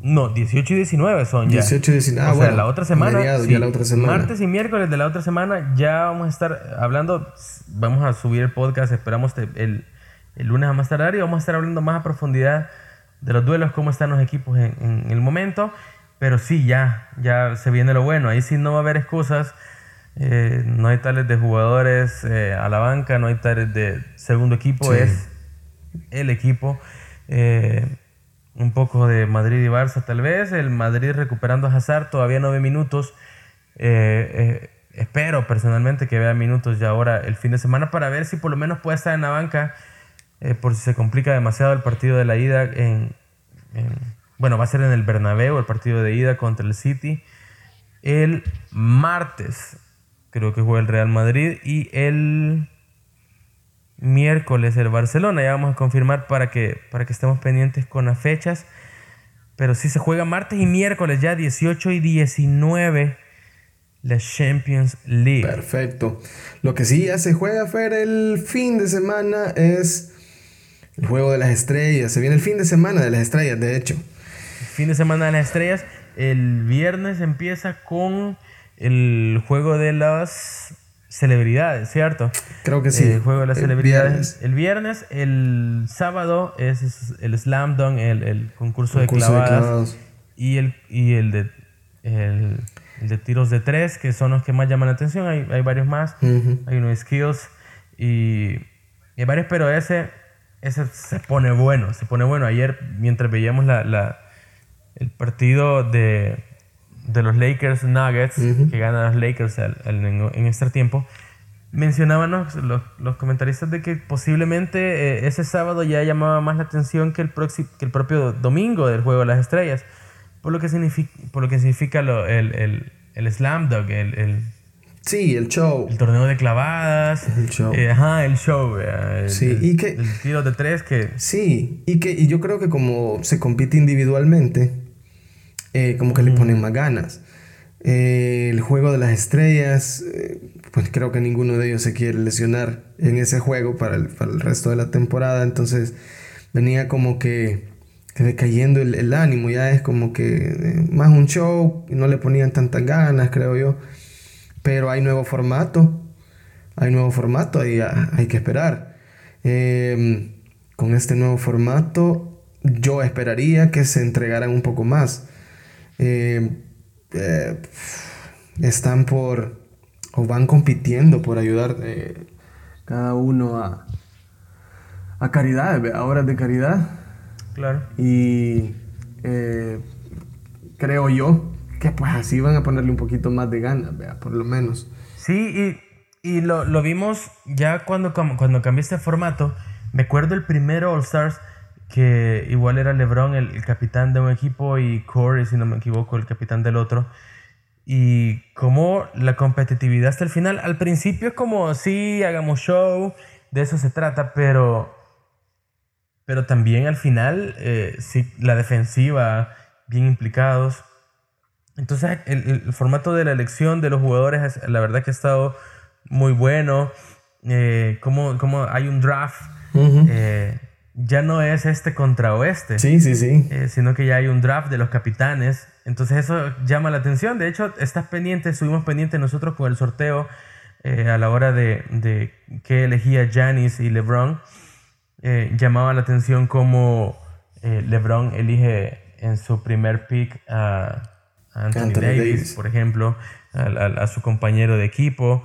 No, 18 y 19 son ya. 18 y 19, ah, o sea, bueno, la otra semana. sí, ya la otra semana. Martes y miércoles de la otra semana ya vamos a estar hablando. Vamos a subir el podcast, esperamos el, el lunes a más tardar y vamos a estar hablando más a profundidad de los duelos, cómo están los equipos en, en el momento. Pero sí, ya, ya se viene lo bueno. Ahí sí no va a haber excusas. Eh, no hay tales de jugadores eh, a la banca, no hay tales de segundo equipo, Sí. es el equipo. Eh, un poco de Madrid y Barça tal vez. El Madrid recuperando a Hazard, todavía nueve minutos. Espero personalmente que vea minutos ya ahora el fin de semana para ver si por lo menos puede estar en la banca eh, por si se complica demasiado el partido de la ida en, bueno, va a ser en el Bernabéu el partido de ida contra el City el martes creo que juega el Real Madrid y el miércoles el Barcelona ya vamos a confirmar para que para que estemos pendientes con las fechas pero si se juega martes y miércoles ya 18 y 19 la Champions League. Perfecto. Lo que sí ya se juega, Fer, el fin de semana es el juego de las estrellas. Se viene el fin de semana de las estrellas, de hecho. El fin de semana de las estrellas. El viernes empieza con el juego de las celebridades, ¿cierto? Creo que sí. El juego de las celebridades. El viernes, el sábado es el Slam Dunk, el, concurso, de, clavadas, Y, el, y el de el, de tiros de tres, que son los que más llaman la atención. Hay, hay varios más. Hay unos skills y, y, hay varios, pero ese, ese se pone bueno. Se pone bueno. Ayer, mientras veíamos la, la el partido de de los Lakers Nuggets, que ganan los Lakers en, este tiempo, mencionaban los, los, comentaristas de que posiblemente eh, ese sábado ya llamaba más la atención que el, que el propio domingo del Juego de las Estrellas, por lo que significa, por lo que significa el, el, el, Slam Dunk, el, Sí, el show. El torneo de clavadas. El show. Eh, ajá, el show. sí, y que... El tiro de tres que... Sí, y que y yo creo que como se compite individualmente, eh, como que le ponen más ganas. Eh, el juego de las estrellas, eh, pues creo que ninguno de ellos se quiere lesionar en ese juego para el, para el resto de la temporada, entonces venía como que, que decayendo el, el, ánimo, ya es como que más un show, no le ponían tantas ganas, creo yo, pero hay nuevo formato, hay nuevo formato, y hay que esperar. Em, con este nuevo formato, yo esperaría que se entregaran un poco más. Eh, eh, están por o van compitiendo por ayudar eh, cada uno a, a caridad, a obras de caridad. Claro. Y creo yo que pues así van a ponerle un poquito más de ganas, por lo menos. Sí, y, y lo, lo, vimos ya cuando, cuando cambió este formato. Me acuerdo el primero All Stars que igual era LeBron el, capitán de un equipo y Corey, si no me equivoco, el capitán del otro. Y como la competitividad hasta el final, al principio es como, sí, hagamos show, de eso se trata, pero, pero también al final, eh, sí, la defensiva, bien implicados. Entonces, el, formato de la elección de los jugadores, la verdad que ha estado muy bueno. Eh, como, como hay un draft ya no es este contra oeste. Sí, sí, sí. Eh, sino que ya hay un draft de los capitanes. Entonces eso llama la atención. De hecho, estás pendiente, estuvimos pendientes nosotros con el sorteo eh, a la hora de, de que elegía Janis y LeBron. Eh, llamaba la atención como LeBron elige en su primer pick a, Anthony, Davis, por ejemplo, a, a, su compañero de equipo.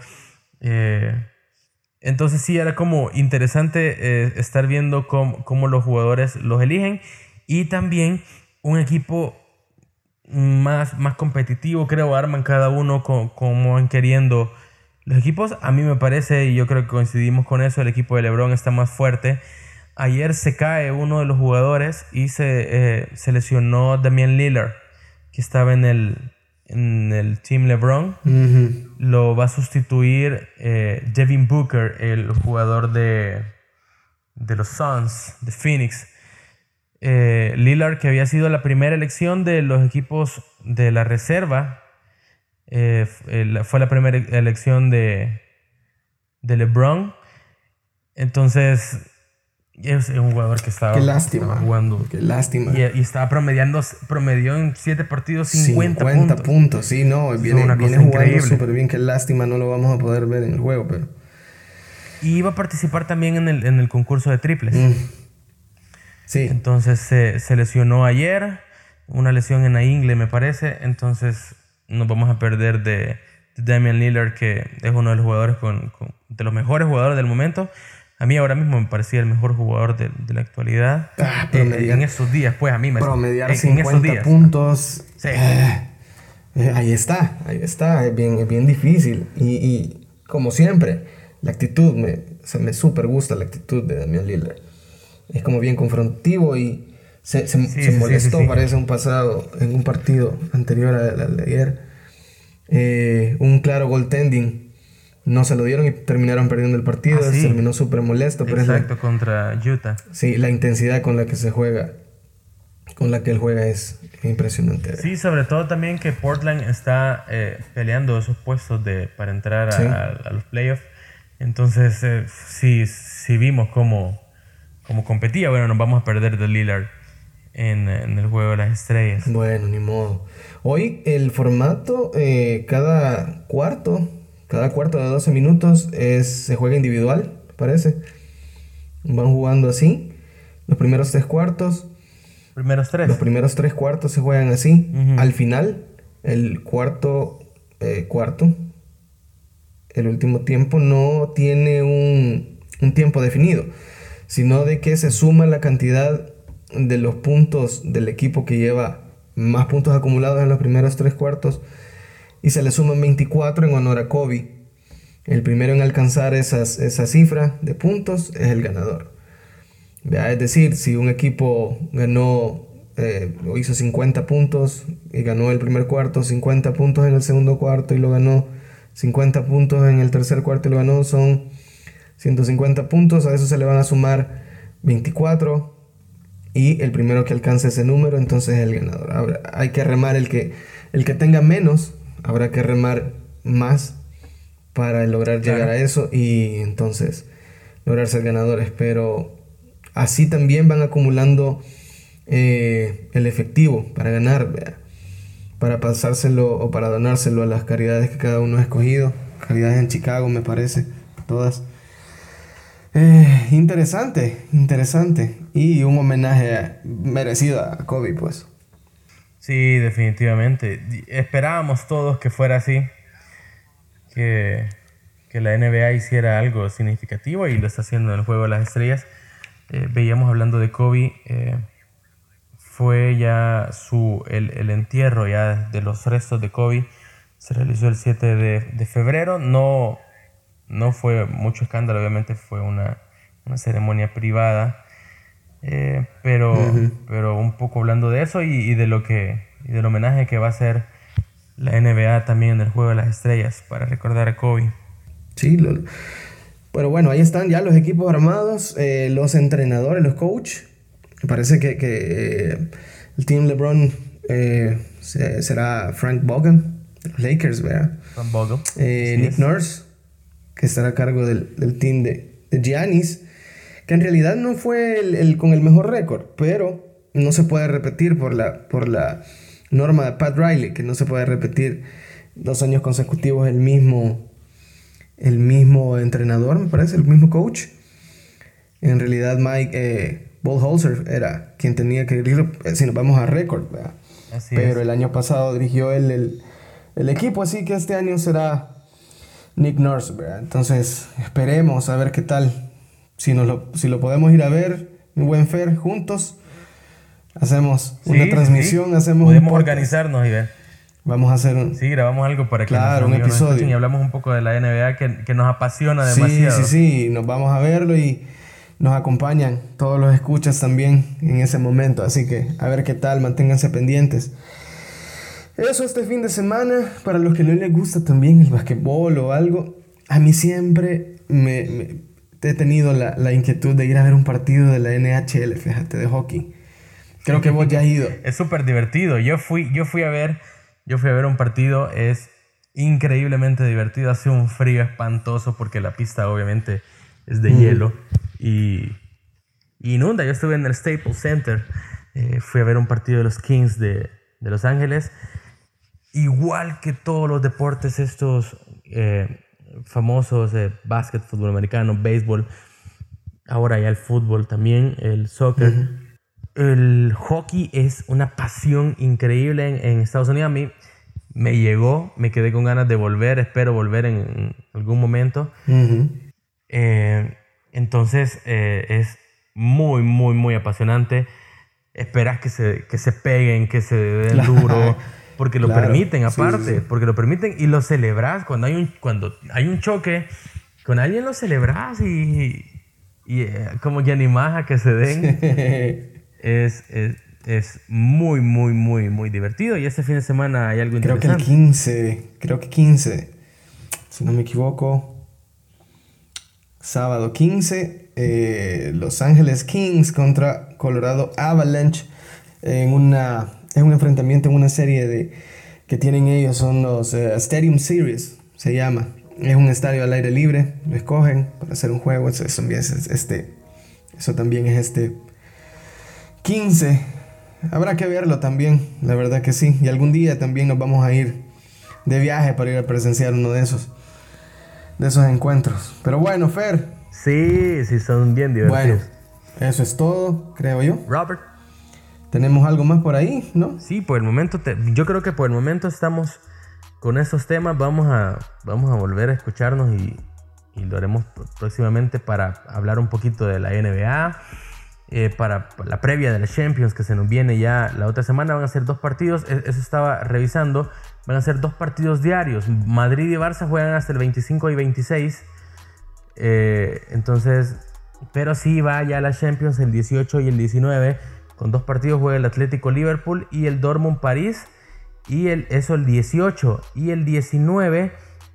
Entonces sí, era como interesante eh, estar viendo cómo, los jugadores los eligen y también un equipo más, más competitivo, creo, arman cada uno como van queriendo. Los equipos, a mí me parece, y yo creo que coincidimos con eso, el equipo de Lebron está más fuerte. Ayer se cae uno de los jugadores y se, eh, se lesionó Damian Lillard, que estaba en el, en el Team LeBron. Lo va a sustituir eh, Devin Booker, el jugador de, de los Suns, de Phoenix. Eh, Lillard, que había sido la primera elección de los equipos de la reserva, eh, fue la primera elección de, de LeBron. Entonces, es un jugador que estaba, Qué lástima. jugando. Qué lástima. Y, estaba promediando, promedió en 7 partidos 50, 50 puntos. Sí, no, viene, viene jugando súper bien. Qué lástima, no lo vamos a poder ver en el juego, pero... Y iba a participar también en el, en el concurso de triples. Mm. Sí. Entonces se, se, lesionó ayer, una lesión en la ingle me parece. Entonces nos vamos a perder de, Damian Lillard, que es uno de los jugadores con, de los mejores jugadores del momento. A mí ahora mismo me parecía el mejor jugador de, de la actualidad. Ah, eh, en esos días, pues a mí me Promediar en, 50 puntos. Sí. Eh, Eh, ahí está, ahí está, es bien, es bien difícil. Y, y como siempre, la actitud, me, se me súper gusta la actitud de Damián Lillard. Es como bien confrontivo y se, se, se molestó, parece, un pasado, en un partido anterior al de ayer. Eh, un claro goaltending. No se lo dieron y terminaron perdiendo el partido. Ah, se terminó súper molesto. Pero Exacto, contra Utah. Sí, la intensidad con la que se juega, con la que él juega es impresionante. Sí, sobre todo también que Portland está eh, peleando esos puestos de, para entrar a, los playoffs. Entonces, eh, sí, sí vimos cómo, cómo competía. Bueno, nos vamos a perder de Lillard en, en, el juego de las estrellas. Bueno, ni modo. Hoy el formato, eh, cada cuarto, cada cuarto de 12 minutos es, se juega individual, parece. Van jugando así. Los primeros tres cuartos. Primeros tres. Los primeros tres cuartos se juegan así. Al final, el cuarto eh, cuarto, el último tiempo no tiene un, un tiempo definido, sino de que se suma la cantidad de los puntos del equipo que lleva más puntos acumulados en los primeros tres cuartos y se le suman 24 en honor a Kobe. El primero en alcanzar esas, esa cifra de puntos es el ganador. Es decir, si un equipo ganó eh, hizo 50 puntos y ganó el primer cuarto, 50 puntos en el segundo cuarto y lo ganó 50 puntos en el tercer cuarto y lo ganó, son 150 puntos, a eso se le van a sumar 24 y el primero que alcance ese número entonces es el ganador. Ahora, hay que remar el que, el que tenga menos, habrá que remar más para lograr llegar a eso y entonces lograr ser ganadores. Pero así también van acumulando eh, el efectivo para ganar, para pasárselo o para donárselo a las caridades que cada uno ha escogido. Caridades en Chicago, me parece, todas. Eh, interesante, interesante. Y un homenaje merecido a Kobe, pues. Sí, definitivamente. Esperábamos todos que fuera así. Que, que la NBA hiciera algo significativo y lo está haciendo en el Juego de las Estrellas. Eh, veíamos hablando de Kobe. Eh, fue ya su, el, el, entierro ya de los restos de Kobe. Se realizó el 7 de, de febrero. No no fue mucho escándalo, obviamente fue una, ceremonia privada, eh, pero, pero un poco hablando de eso y, de lo que, del homenaje que va a hacer la NBA también en el Juego de las Estrellas para recordar a Kobe. Sí, pero bueno, ahí están ya los equipos armados, eh, los entrenadores, los coaches. Parece que, eh, el team LeBron será Frank Bogan, los Lakers, ¿verdad? Frank Bogan. Nick Nurse que estará a cargo del, del team de, de, Giannis, que en realidad no fue el, con el mejor récord, pero no se puede repetir por la, por la norma de Pat Riley, que no se puede repetir dos años consecutivos el mismo, el mismo entrenador, me parece, el mismo coach. En realidad Mike eh, era quien tenía que dirigir, eh, si nos vamos a récord, pero el año pasado dirigió él el, el equipo, así que este año será Nick Nurse, Entonces, esperemos a ver qué tal. Si, nos lo, si lo podemos ir a ver, mi buen Fer, juntos, hacemos una transmisión, hacemos Podemos organizarnos y ver. Vamos a hacer un... Sí, grabamos algo para que claro, un episodio. y hablamos un poco de la NBA que, que, nos apasiona demasiado. Sí, sí, sí, nos vamos a verlo y nos acompañan todos los escuchas también en ese momento. Así que a ver qué tal, manténganse pendientes. Eso este fin de semana, para los que no les gusta también el basquetbol o algo, a mí siempre me, he tenido la, la, inquietud de ir a ver un partido de la NHL, fíjate, de hockey. Creo que vos ya has ido. Es súper divertido. Yo fui, yo fui a ver, yo fui a ver un partido, es increíblemente divertido. Hace un frío espantoso porque la pista obviamente es de hielo y, inunda. Yo estuve en el Staples Center, eh, fui a ver un partido de los Kings de, de Los Ángeles igual que todos los deportes estos eh, famosos, eh, básquet, fútbol americano, béisbol, ahora ya el fútbol también, el soccer. El hockey es una pasión increíble en, Estados Unidos. A mí me llegó, me quedé con ganas de volver, espero volver en, algún momento. Eh, entonces es muy, muy, muy apasionante. Esperas que se, que se peguen, que se den duro. porque lo Claro, permiten aparte, sí, sí. porque lo permiten y lo celebras cuando hay un, cuando hay un choque, con alguien lo celebras y, y eh, como que animás a que se den. Es, es, es muy, muy, muy, muy divertido. Y este fin de semana hay algo creo que el interesante. 15, creo que 15, si no me equivoco. Sábado 15, eh, Los Ángeles Kings contra Colorado Avalanche en, una, en un enfrentamiento en una serie de, que tienen ellos, son los eh, Stadium Series, se llama. Es un estadio al aire libre, lo escogen para hacer un juego, eso, eso también es este, eso también es este 15. Habrá que verlo también, la verdad que sí. Y algún día también nos vamos a ir de viaje para ir a presenciar uno de esos, de esos encuentros. Pero bueno, Fer, Sí, sí, son bien bueno, divertidos. eso es todo, creo yo. Robert. Tenemos algo más por ahí, ¿no? Sí, por el momento, yo creo que por el momento estamos con esos temas. Vamos a, vamos a volver a escucharnos y, lo haremos pr- próximamente para hablar un poquito de la NBA, eh, para la previa de la Champions que se nos viene ya la otra semana. Van a ser dos partidos, e- eso estaba revisando. Van a ser dos partidos diarios. Madrid y Barça juegan hasta el 25 y 26. Eh, entonces, pero sí va ya la Champions el 18 y el 19. Con dos partidos juega el Atlético Liverpool y el Dortmund París. Y el, eso el 18. Y el 19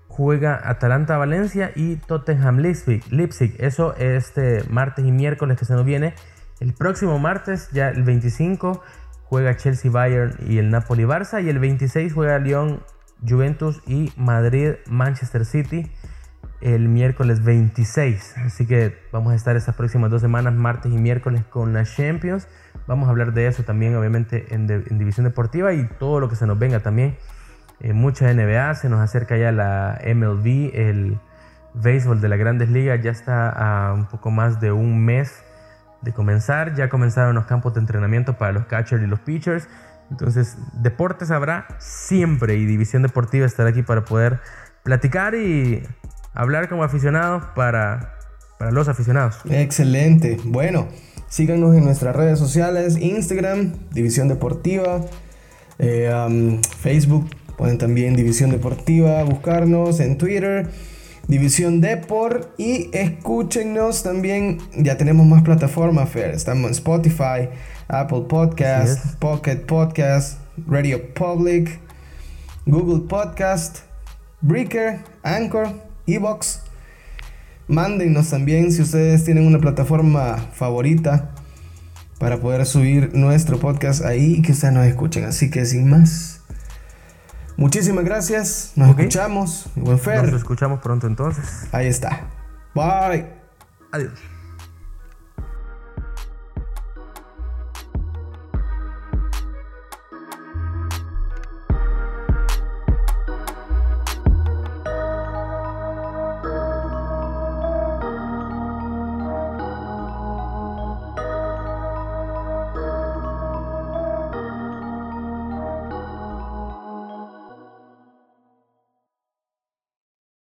juega Atalanta Valencia y Tottenham Leipzig. Leipzig. Eso este martes y miércoles que se nos viene. El próximo martes, ya el 25, juega Chelsea Bayern y el Napoli Barça. Y el 26 juega Lyon Juventus y Madrid Manchester City el miércoles 26. Así que vamos a estar estas próximas dos semanas, martes y miércoles, con la Champions. Vamos a hablar de eso también, obviamente, en, División Deportiva y todo lo que se nos venga también. Eh, mucha NBA, se nos acerca ya la MLB, el béisbol de las grandes ligas ya está a un poco más de un mes de comenzar. Ya comenzaron los campos de entrenamiento para los catchers y los pitchers. Entonces, deportes habrá siempre y División Deportiva estará aquí para poder platicar y hablar como aficionados para, para los aficionados. Excelente. Bueno, síganos en nuestras redes sociales, Instagram, División Deportiva, eh, um, Facebook, pueden también División Deportiva, buscarnos en Twitter, División Deport y escúchenos también, ya tenemos más plataformas, Fer, estamos en Spotify, Apple Podcast. Pocket Podcast, Radio Public, Google Podcast, Breaker, Anchor, Evox. Mándennos también si ustedes tienen una plataforma favorita para poder subir nuestro podcast ahí y que ustedes nos escuchen. Así que sin más, muchísimas gracias. Nos escuchamos. Buen Nos Fer. escuchamos pronto entonces. Ahí está. Bye. Adiós.